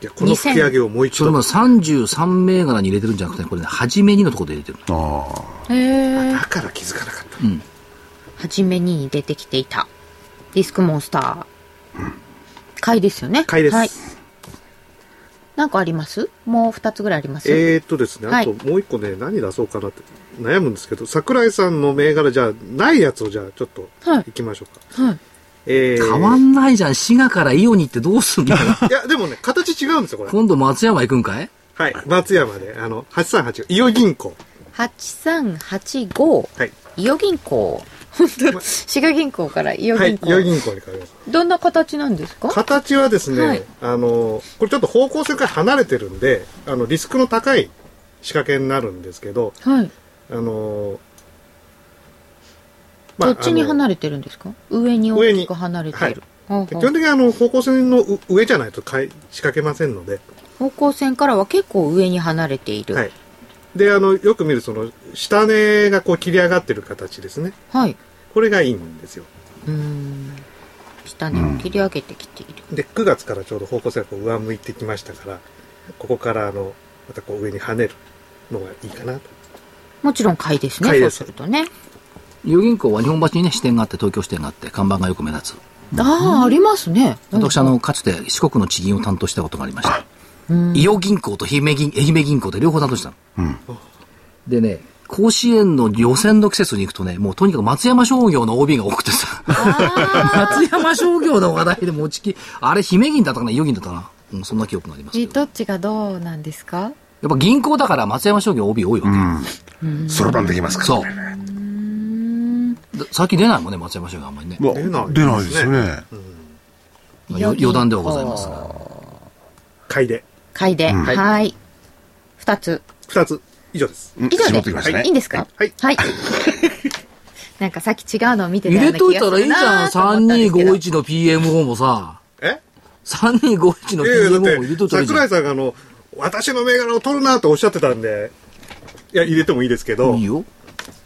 いやこの吹き上げをもう一度それも33銘柄に入れてるんじゃなくて、これね、初めにのところで入れてる。ああ。へえだから気づかなかった、初めに出てきていたディスクモンスター買いですよね買いですはいなんかあります？もう2つぐらいあります？えー、っとですね、はいあともう一個ね、何出そうかなって悩むんですけど、桜井さんの銘柄じゃないやつをじゃあちょっとはい行きましょうか。はいえー変わんないじゃん。滋賀からイオに行ってどうすんだよ。いや、でもね、形違うんですよ、これ。今度松山行くんかい？はい。松山で、あの、838、伊予銀行。8385はい。伊予銀行本当滋賀銀行から伊予はい銀。行、銀行に変わります。どんな形なんですか？形はですね、はい。あの、これちょっと方向性から離れてるんで、あの、リスクの高い仕掛けになるんですけど、はい。あの、どっちにれ離れてるんですか？上に大きく離れてる、基本的にあの、方向線のう上じゃないと仕掛けませんので、方向線からは結構上に離れている。はい。で、あの、よく見るその、下根がこう切り上がってる形ですね。はい、これがいいんですよ。うーん下根を切り上げてきている、で、9月からちょうど方向性がこう上向いてきましたから、ここからあの、またこう上に跳ねるのがいいかなと。もちろん買いですねそう買いですするとね伊予銀行は日本橋にね、支店があって、東京支店があって、看板がよく目立つ。ああ、ありますね。私、あの、かつて四国の地銀を担当したことがありました。伊予銀行と愛媛銀愛媛銀行で両方担当したの。でね、甲子園の予選の季節に行くとね、もうとにかく松山商業の OB が多くてさ、松山商業の話題で持ちき、あれ、姫銀だったかな、伊予銀だったかな。うん、そんな記憶がありますけえ、ど。どっちがどうなんですか？やっぱ銀行だから松山商業 OB 多いわけ。そろばんできますから。そう。だ最近出ないもんね、松山商業あんまりね。うわ出ない出ないですよね。よ余談ではございますが。買いで。買いで。はいはい。二つ。2つ。以上です。以上絞ってでねいいんですか？はいはい。<laughs> なんかさっき違うのを見てた入ような気がすれといたらいいるじゃん、なと思ったんですけど3251の PMO もさ。え3251の PMO も入れといたらいいじゃん。桜井さんがあの、私の銘柄を取るなとおっしゃってたんで、いや、入れてもいいですけどいい、よ。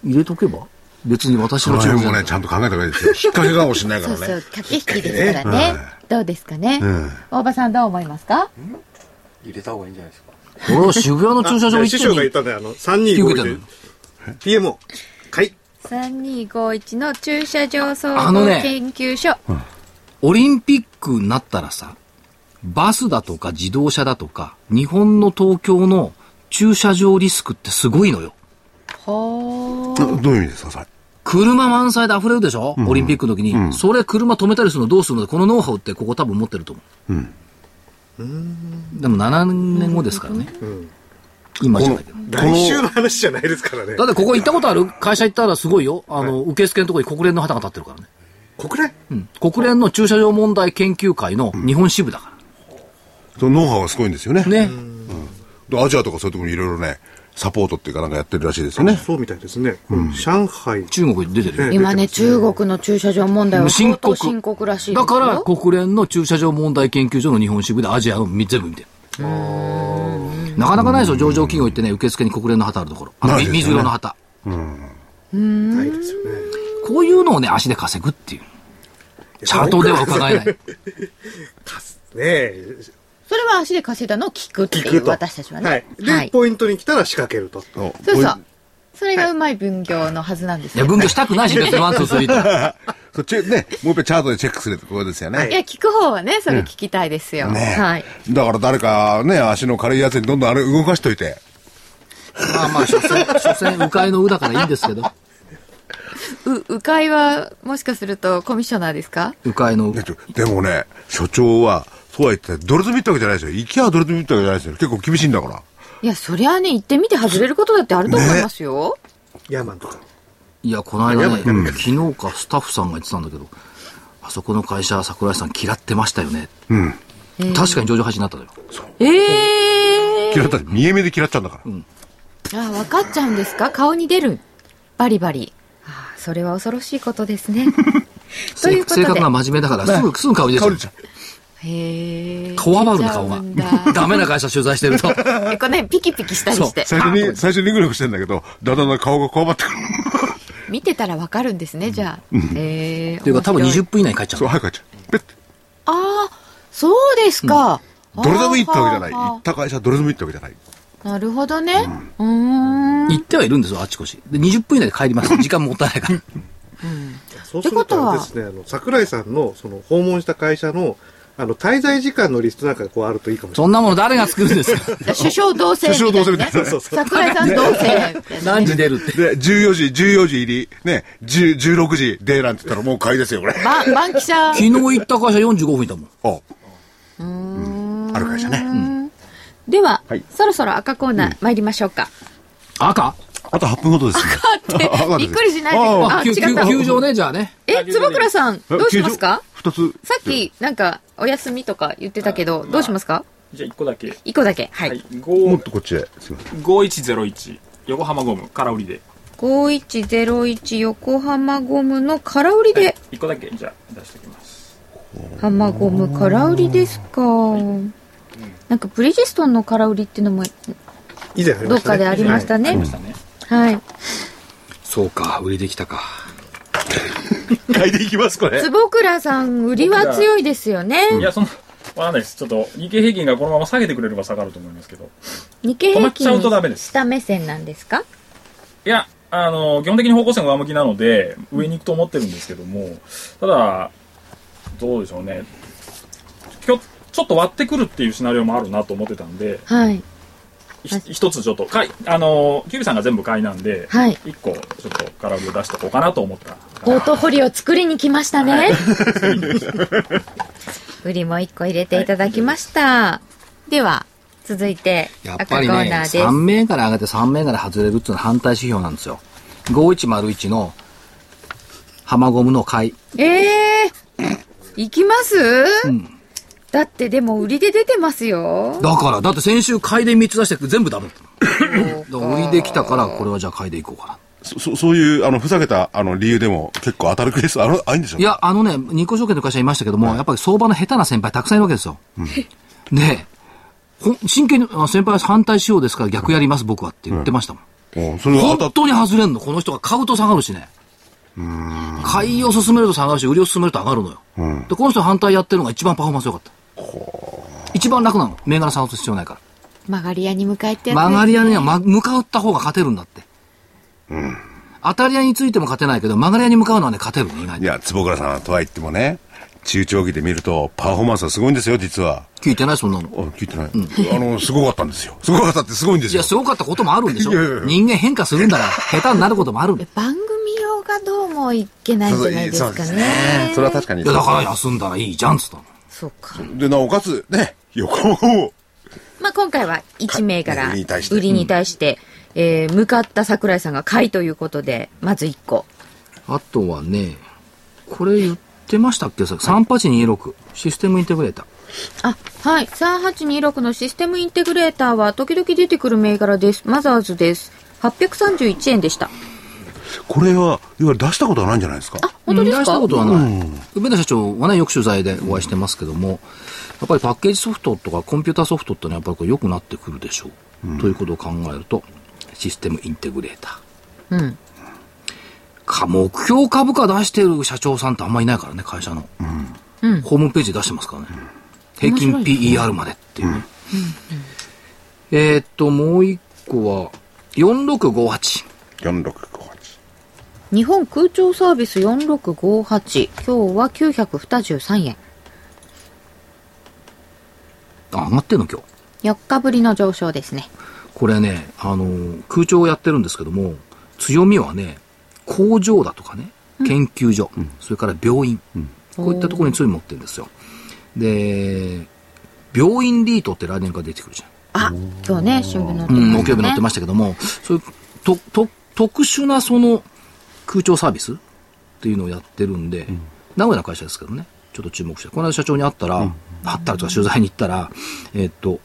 入れとけば？別に私そのの注文もね、ちゃんと考えた方がいいですよ。引っ掛けかもしれないからね。そうそう、駆け引きですからね。どうですかね？ん大場さんどう思いますか？入れた方がいいんじゃないですか。俺は渋谷の駐車場行って師匠が言ったね、あの、引き受けてる3251、PMO、買い。3251の駐車場総合あのね。研究所。オリンピックになったらさ、バスだとか自動車だとか、日本の東京の駐車場リスクってすごいのよ。はどどういう意味ですか、それ？車満載で溢れるでしょ、オリンピックの時に、それ車止めたりするのどうするの？で、このノウハウってここ多分持ってると思う。でも7年後ですからね。今じゃないけど。来週の話じゃないですからねだ。ってここ行ったことある？会社行ったらすごいよ。あの、受付のところに国連の旗が立ってるからね。国連？うん。国連の駐車場問題研究会の日本支部だかそのノウハウがすごいんですよね。ら。ね。でアジアとかそういうところにいろいろね、サポートっていうかなんかやってるらしいですよね。そうみたいですね。うん上海。中国に出てるよ。今ね、中国の駐車場問題は深刻深刻らしい。だから国連の駐車場問題研究所の日本支部でアジアの全部見てる。なかなかないですよ、上場企業行ってね、受付に国連の旗あるところ。あの、ね水色の旗。ないですよね。こういうのをね、足で稼ぐっていう。チャートでは伺えない。<laughs> ねえ、それは足で稼いだのを聞くっていう聞くと。私たちはね。はい。で、はいポイントに来たら仕掛けると。そうそうそれがうまい分業のはずなんですいや、よ。分業したくないし、別にワン、ツー、スリーと。<laughs> そっちね、もう一回チャートでチェックするってことですよね。はいいや、聞く方はね、それ聞きたいですよ。ねはい。だから誰かね、足の軽いやつにどんどんあれ動かしといて。まあまあ、所詮、所詮、迂回のうだからいいんですけど。<laughs> う、迂回は、もしかするとコミッショナーですか？迂回のねちょでもね、所長は、そうは言って、ドル積みってわけじゃないですよ。行きゃドル積みってわけじゃないですよ。結構厳しいんだから。いや、そりゃあね、行ってみて外れることだってあると思いますよ。ヤーマンとか。いや、この間ね、昨日かスタッフさんが言ってたんだけど、あそこの会社、桜井さん嫌ってましたよね。確かに上場廃止になったのよ。ええ嫌ったって見え目で嫌っちゃうんだから。あ、分かっちゃうんですか？顔に出る。バリバリ。あそれは恐ろしいことですね。<laughs> ということで。性格が真面目だから、すぐ、すぐ顔に出。ちゃう。へえ。こわばるんだ、顔 <laughs> がダメな会社取材してると。<laughs> えこれね、ピキピキしたりして。最初に、最初にグルグルしてんだけど、だんだん顔がこわばってくる。見てたら分かるんですね、じゃあ。へえ。というか、多分面白い20分以内に帰っちゃうそう、。早く帰っちゃう。ペッて。そうですか。どれでもいいってわけじゃない。行った会社どれでもいいってわけじゃない。なるほどね。うーん。行ってはいるんですよ、あちこち。で、20分以内で帰ります。<laughs> 時間もったいないから。そうするとですね、あの、桜井さんの、その、訪問した会社の、あの、滞在時間のリストなんかがこうあるといいかもしれそんなもの誰が作るんですか？<laughs> 首相同棲ね。首相同棲みたいなない。そうそう。桜井さん同棲。何時出るって？で、14時、14時入り、ね、10 16時出なんて言ったらもう買いですよ、これ。ば、バンキシャ。昨日行った会社45分いたもん。あ、うんある会社ね。では、はいそろそろ赤コーナー参りましょうか。赤？あと8分ほどですね。あ <laughs> びっくりしないで。ああ、違球った。球場ね、じゃあね。え、坪倉さん、どうしますか？二つ。さっき、なんか、お休みとか言ってたけど、どうしますか？じゃあ1個だけ。一個だけ。ははいい。。もっ5とこっちへ。すいません。5101横浜ゴム空売りで。5101横浜ゴムの空売りで、1個だけじゃあ出しておきます。浜ゴム空売りですか。なんか、ブリヂストンの空売りっていうのも、以前ありどっ。かでありましたねありま。したね。はい。そうか、売りできたか。買いでいきます、これ。坪倉さん、売りは強いですよね。いや、その、わかんないです。ちょっと、日経平均がこのまま下げてくれれば下がると思いますけど。日経平止まっちゃうとダメ均です下目線なんですか？いや、あの、基本的に方向線上向きなので、上に行くと思ってるんですけども、ただ、どうでしょうね。きょちょっと割ってくるっていうシナリオもあるなと思ってたんで、はい。ひ一つちょっと、買い、あの、キュウリさんが全部買いなんで、はい一個ちょっと空売りを出しておこうかなと思った。ポートフォリオ作りに来ましたね。<laughs> 売りも一個入れていただきました。では、続いて、やっ赤コーぱりね、ナーです。3銘柄上げて3銘柄外れるっていうのは反対指標なんですよ。5101の浜ゴムの買い。ええー、行きます、だってでも売りで出てますよ。だから、だって先週買いで3つ出して全部ダメだったの。だから売りできたから、これはじゃあ買いでいこうかな。そ、そそういう、あの、ふざけた、あの、理由でも結構当たるケースある、あるんでしょい、や、あのね、日光証券の会社いましたけども、やっぱり相場の下手な先輩たくさんいるわけですよ。で、ほん真剣に、あ先輩は反対しようですか？ら逆やります、僕はって言ってましたもん。うんそれが当たっ本当に外れんの、この人が買うと下がるしね。買いを進めると下がるし、売りを進めると上がるのよ。で、この人反対やってるのが一番パフォーマンス良かった。一番楽なの。銘柄探す必要ないから。曲がり屋に向かえってやね曲がり屋には、ま、向かった方が勝てるんだって。当たり屋についても勝てないけど、曲がり屋に向かうのはね、勝てるね、意外と。いや、坪倉さんとは言ってもね、中長期で見ると、パフォーマンスはすごいんですよ、実は。聞いてない、そんなの。あ、聞いてない。あの、すごかったんですよ。すごかったってすごいんですよいや、。すごかったこともあるんでしょいやいやいや人間変化するんだから、<laughs> 下手になることもあるんだよ。番組用がどうもいけないんじゃないですかね。それは確かに。いや、だから休んだらいいじゃん、つったの。そうか。で、なおかつ、ね、横浜まあ、今回は1銘柄売りに対して売りに対して、えー向かった桜井さんが買いということで、まず1個。あとはね、これ言ってましたっけ？さ、3826、システムインテグレーター。あ、はい。3826のシステムインテグレーターは時々出てくる銘柄です。マザーズです。831円でした。これは、いわゆる出したことはないんじゃないですか？あ、本当ですか？出したことはない。梅田社長はね、よく取材でお会いしてますけども、やっぱりパッケージソフトとかコンピューターソフトってのはやっぱりこれ良くなってくるでしょう。ということを考えると、システムインテグレーター。うん。か、目標株価出してる社長さんってあんまいないからね、会社の。うんホームページで出してますからね。平均 PER までっていうね。えーっと、もう一個は、4658。4658。日本空調サービス4658。今日は923円。あ、上がってんの今日？4日ぶりの上昇ですね。これね、あのー空調をやってるんですけども、強みはね、工場だとかね、研究所、それから病院、こういったところに強み持ってるんですよ。で、病院リートって来年から出てくるじゃん。あ、今日ね、新聞載ってうん、ます木曜日載ってましたけども、そういうとと特殊なその空調サービスっていうのをやってるんで、名古屋の会社ですけどね、ちょっと注目して、この間社長に会ったら、会ったらとか取材に行ったら、えっと、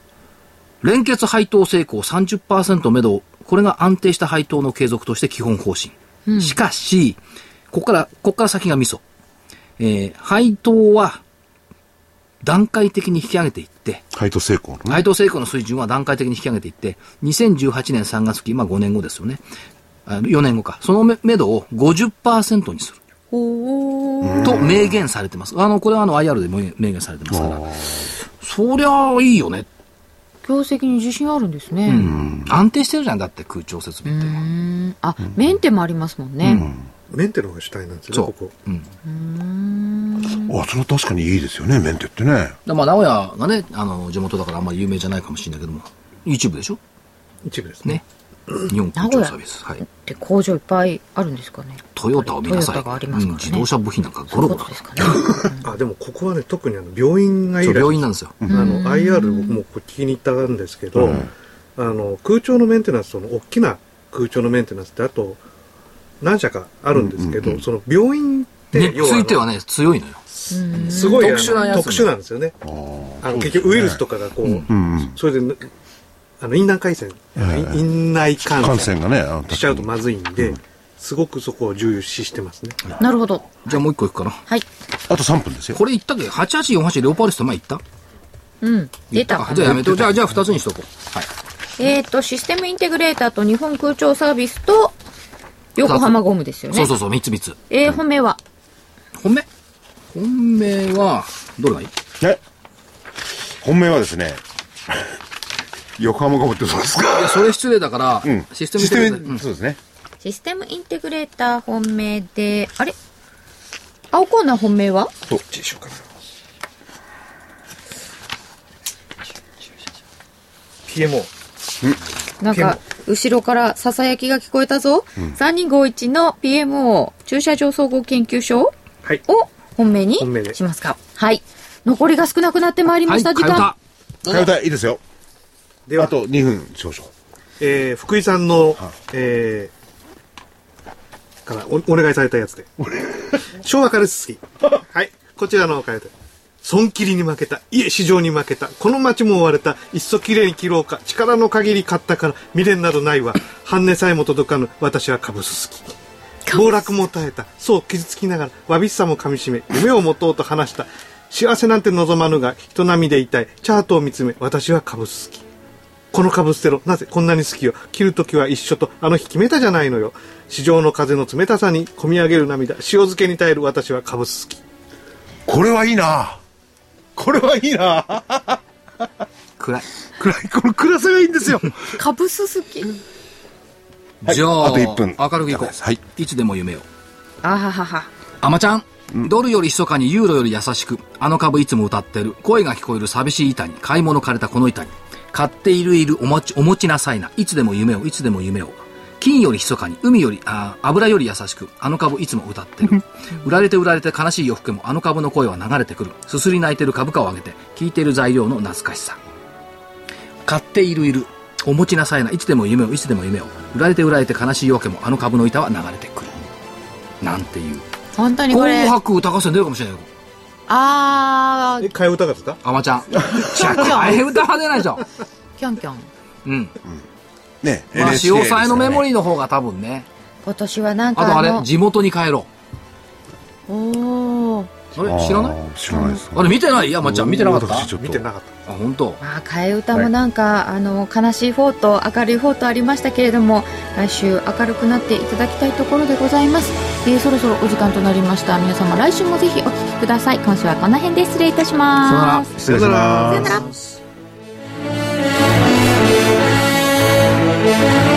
連結配当成功30%目処、これが安定した配当の継続として基本方針。しかし、ここから、ここから先がミソ。えー配当は段階的に引き上げていって、配当成功のね。配当成功の水準は段階的に引き上げていって、2018年3月期、まあ5年後ですよね。あ4年後か。そのめめどを50%にする。と明言されてます。あの、これはあの IR で明明言されてますから。そりゃいいよね。業績に自信あるんですね。安定してるじゃん、だって空調設備って。うんあ、メンテもありますもんね。メンテの方が主体なんですよそうねここあ、それは確かにいいですよね、メンテってね。だまあ、名古屋がね、あの、地元だからあんまり有名じゃないかもしれないけども、一部でしょ？一部ですねね。日本空調サービス。はい。で工場いっぱいあるんですかね。トヨタを見なさい。トヨタがありますからねうん自動車部品なんかゴロゴロことですかね。あでもここはね特にあの病院がいい病院なんですよ。あの IR 僕もこう聞きに行ったんですけど、あの空調のメンテナンスその大きな空調のメンテナンスってあと何社かあるんですけど、その病院って、ついてはね、強いのよ。すごい特殊なやつ特殊なんですよねあの結局ウイルスとかがこう、それであの院内感染、院内感感染染がね、しちゃうとまずいんで、すごくそこを重視してますね。なるほど。じゃあもう一個いくかな。はい。あと3分ですよ。これ言ったっけ ?8848 レオパルスって前言った？うん。出たじゃあやめと。じゃあ、じゃあ二つにしとこう。はい。えっ、と、システムインテグレーターと日本空調サービスと、横浜ゴムですよね。そうそうそう、三つ三つ。えー、本命は？本命？本命は、どれがいい？え？本命はですね、横浜ゴムってそうですかいや、それ失礼だから、うん。システムシステうんム、そうですね。システムインテグレーター本命で、あれ？青コーナー本命は？どっちでしょうかな。PMO。なんか、後ろからささやきが聞こえたぞ。3251の PMO 駐車場総合研究所をはい。本命に本命でしますか。はい。残りが少なくなってまいりまはい、した、時間た。。かよたいいですよ。ではあ、と2分少々。えー福井さんの、えーからおお願いされたやつで。昭和カルスキー。<laughs> はい。こちらのお金で。損切りに負けた。いえ、市場に負けた。この街も追われた。いっそきれいに切ろうか。力の限り買ったから未練などないわ。半値さえも届かぬ。私は株す好き。暴落も耐えた。そう傷つきながら、わびしさも噛みしめ、夢を持とうと話した。幸せなんて望まぬが、人並みでいたい。チャートを見つめ、私は株す好き。この株捨てろ。なぜこんなに好きよ。切るときは一緒と、あの日決めたじゃないのよ。市場の風の冷たさに込み上げる涙。塩漬けに耐える私は株好き。これはいいなこれはいいな <laughs> 暗い。暗い、この暗さがいいんですよ。<laughs> 株す好き。はいじゃあ、あと1分明るくいこう。はい。いつでも夢を。あははは。あまちゃん、ドルより密かにユーロより優しく、あの株いつも歌ってる、声が聞こえる寂しい板に、買い物枯れたこの板に、買っているいるお持ち、お持ちなさいな、いつでも夢を、いつでも夢を。金より密かに、海より、あ油より優しく、あの株いつも歌ってる。売られて売られて悲しい夜更けも、あの株の声は流れてくる。すすり泣いてる株価を上げて、聞いている材料の懐かしさ。買っているいる。お持ちなさいな。いつでも夢を、いつでも夢を。売られて売られて悲しい夜明けも、あの株の板は流れてくる。なんていう。本当にこれ紅。白歌合戦出るかもしれないよ。あー、え、替え歌がですかあまちゃん。じゃあ、替え歌は出ないでしょ。キョンキョン。うん。ね、まあ、潮騒のメモリー。ーの方が多分ね。今年はなんかあとあれ、の地元に帰ろおー。あれ知らない？知らないです、あれ見てない？山ちゃん見てなかった？見てなかった。あ本当。まあ替え歌もなんか、あの悲しい方と明るい方とありましたけれども来週明るくなっていただきたいところでございます、えー、そろそろお時間となりました。皆様来週もぜひお聞きください。今週はこの辺で失礼いたします。さよなら。さよなら。